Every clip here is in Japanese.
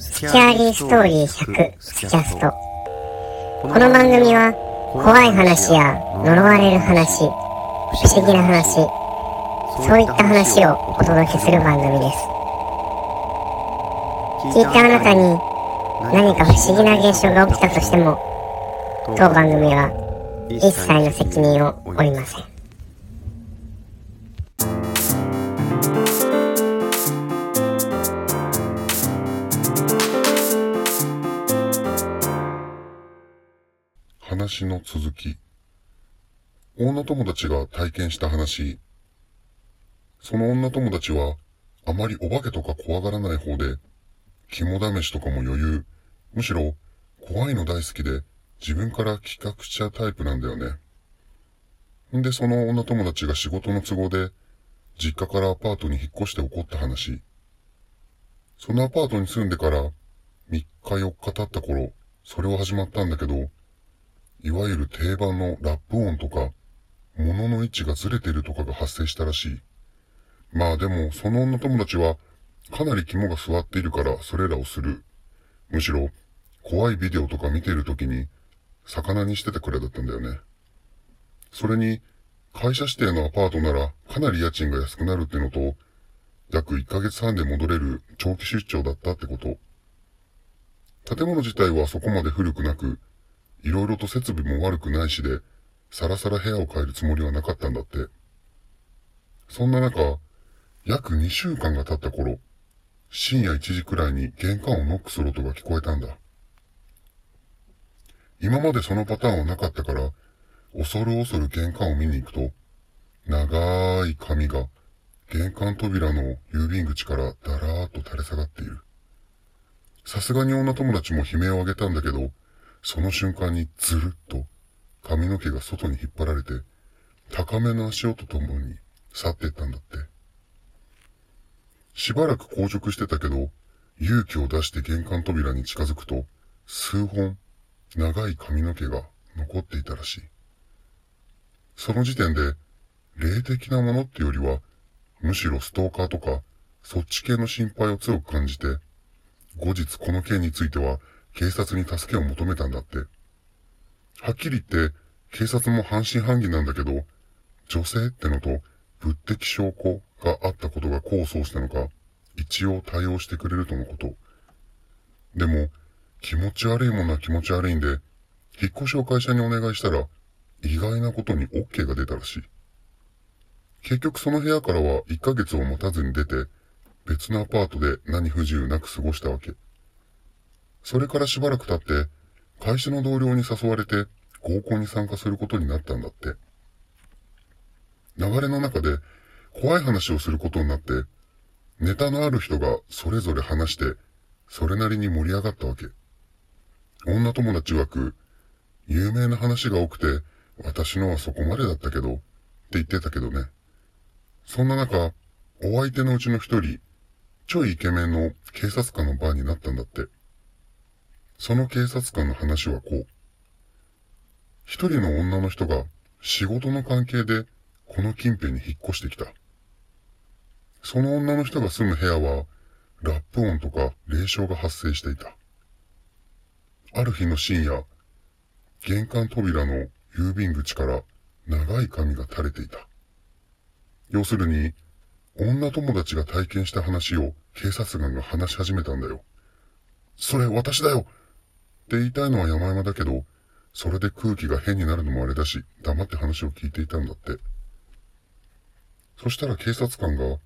スキャーリーストーリー100スキャスト。この番組は怖い話や呪われる話不思議な話そういった話をお届けする番組です。聞いたあなたに何か不思議な現象が起きたとしても当番組は一切の責任を負いません。話の続き。女友達が体験した話。その女友達は、あまりお化けとか怖がらない方で、肝試しとかも余裕。むしろ、怖いの大好きで、自分から企画しちゃうタイプなんだよね。んで、その女友達が仕事の都合で、実家からアパートに引っ越して起こった話。そのアパートに住んでから、3日4日経った頃、それは始まったんだけど、いわゆる定番のラップ音とか、物の位置がずれてるとかが発生したらしい。まあでも、その女友達は、かなり肝が座っているからそれらをする。むしろ、怖いビデオとか見てる時に、魚にしてたくらいだったんだよね。それに、会社指定のアパートならかなり家賃が安くなるってのと、約1ヶ月半で戻れる長期出張だったってこと。建物自体はそこまで古くなく、いろいろと設備も悪くないしで、さらさら部屋を変えるつもりはなかったんだって。そんな中、約2週間が経った頃、深夜1時くらいに玄関をノックする音が聞こえたんだ。今までそのパターンはなかったから、恐る恐る玄関を見に行くと、長い髪が玄関扉の郵便口からだらーっと垂れ下がっている。さすがに女友達も悲鳴を上げたんだけど、その瞬間にずるっと髪の毛が外に引っ張られて、高めの足音とともに去っていったんだって。しばらく硬直してたけど、勇気を出して玄関扉に近づくと、数本長い髪の毛が残っていたらしい。その時点で、霊的なものってよりは、むしろストーカーとか、そっち系の心配を強く感じて、後日この件については警察に助けを求めたんだって。はっきり言って、警察も半信半疑なんだけど、女性ってのと物的証拠があったことが功を奏したのか、一応対応してくれるとのこと。でも、気持ち悪いものは気持ち悪いんで、引っ越しを会社にお願いしたら、意外なことに OK が出たらしい。結局その部屋からは1ヶ月を持たずに出て、別のアパートで何不自由なく過ごしたわけ。それからしばらく経って、会社の同僚に誘われて合コンに参加することになったんだって。流れの中で怖い話をすることになって、ネタのある人がそれぞれ話して、それなりに盛り上がったわけ。女友達曰く、有名な話が多くて、私のはそこまでだったけど、って言ってたけどね。そんな中、お相手のうちの一人、ちょいイケメンの警察官の番になったんだって。その警察官の話はこう。一人の女の人が仕事の関係でこの近辺に引っ越してきた。その女の人が住む部屋はラップ音とか霊障が発生していた。ある日の深夜、玄関扉の郵便口から長い髪が垂れていた。要するに、女友達が体験した話を警察官が話し始めたんだよ。それ私だよって言いたいのは山々だけど、それで空気が変になるのもあれだし、黙って話を聞いていたんだって。そしたら警察官が、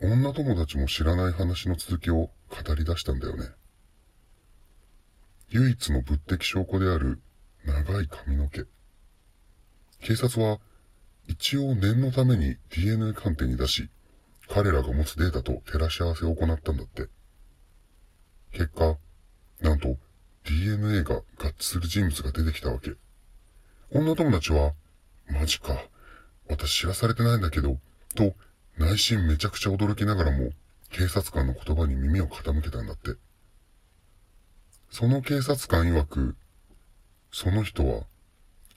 女友達も知らない話の続きを語り出したんだよね。唯一の物的証拠である長い髪の毛。警察は一応念のために DNA 鑑定に出し、彼らが持つデータと照らし合わせを行ったんだって。結果、なんと DNA が合致する人物が出てきたわけ。女友達は、マジか。私知らされてないんだけど、と内心めちゃくちゃ驚きながらも、警察官の言葉に耳を傾けたんだって。その警察官曰く、その人は、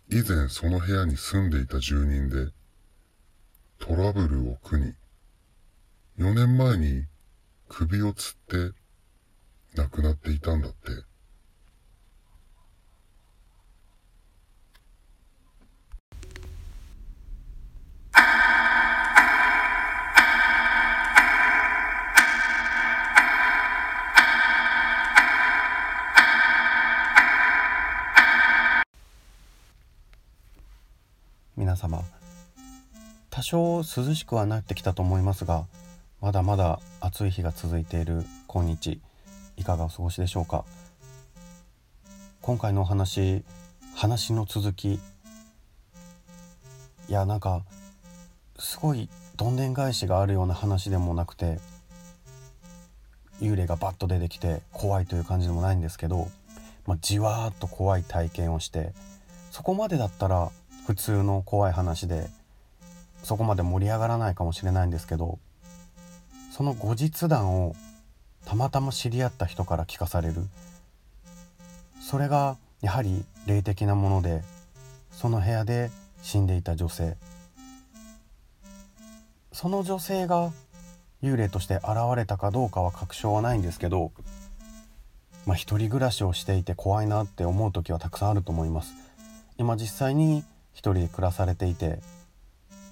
以前その部屋に住んでいた住人で、トラブルを苦に、4年前に首をつって亡くなっていたんだって。様多少涼しくはなってきたと思いますがまだまだ暑い日が続いている今日いかがお過ごしでしょうか？今回のお話話の続きいやなんかすごいどんでん返しがあるような話でもなくて幽霊がバッと出てきて怖いという感じでもないんですけど、まあ、じわーっと怖い体験をしてそこまでだったら普通の怖い話でそこまで盛り上がらないかもしれないんですけどその後日談をたまたま知り合った人から聞かされる。それがやはり霊的なものでその部屋で死んでいた女性。その女性が幽霊として現れたかどうかは確証はないんですけどまあ一人暮らしをしていて怖いなって思う時はたくさんあると思います。今実際に一人で暮らされていて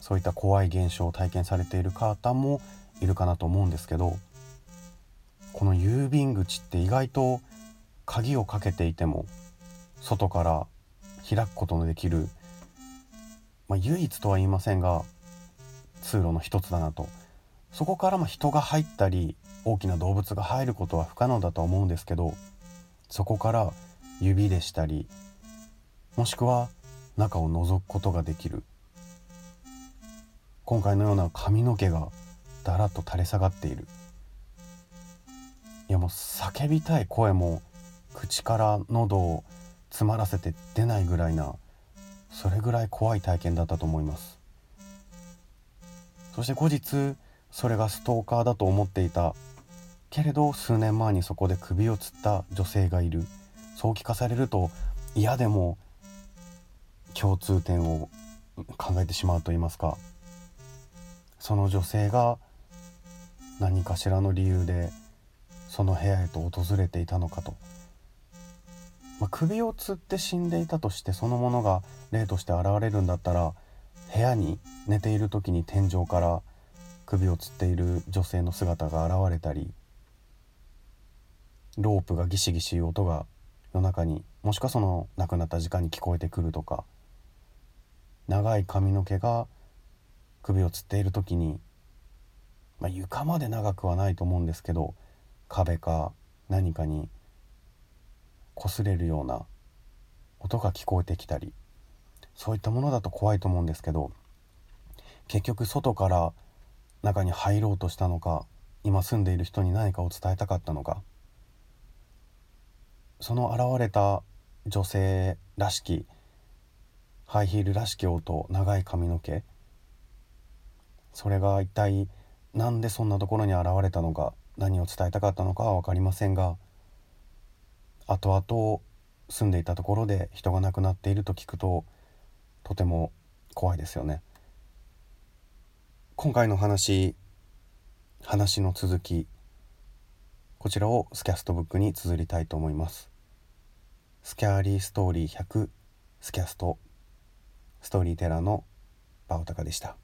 そういった怖い現象を体験されている方もいるかなと思うんですけどこの郵便口って意外と鍵をかけていても外から開くことのできる、まあ、唯一とは言いませんが通路の一つだなと。そこからま人が入ったり大きな動物が入ることは不可能だとは思うんですけどそこから指でしたりもしくは中を覗くことができる。今回のような髪の毛がだらっと垂れ下がっている。いやもう叫びたい声も口から喉を詰まらせて出ないぐらいなそれぐらい怖い体験だったと思います。そして後日それがストーカーだと思っていた。けれど数年前にそこで首をつった女性がいる。そう聞かされると嫌でも共通点を考えてしまうと言いますかその女性が何かしらの理由でその部屋へと訪れていたのかと、まあ、首をつって死んでいたとしてそのものが霊として現れるんだったら部屋に寝ている時に天井から首をつっている女性の姿が現れたりロープがギシギシいう音が夜中にもしくはその亡くなった時間に聞こえてくるとか長い髪の毛が首をつっている時に、まあ、床まで長くはないと思うんですけど壁か何かに擦れるような音が聞こえてきたりそういったものだと怖いと思うんですけど結局外から中に入ろうとしたのか今住んでいる人に何かを伝えたかったのかその現れた女性らしきハイヒールらしき音長い髪の毛それが一体何でそんなところに現れたのか何を伝えたかったのかは分かりませんが後々住んでいたところで人が亡くなっていると聞くととても怖いですよね。今回の話話の続きこちらをスキャストブックに綴りたいと思います。スキャーリーストーリー100スキャストストーリーテラーのバオタカでした。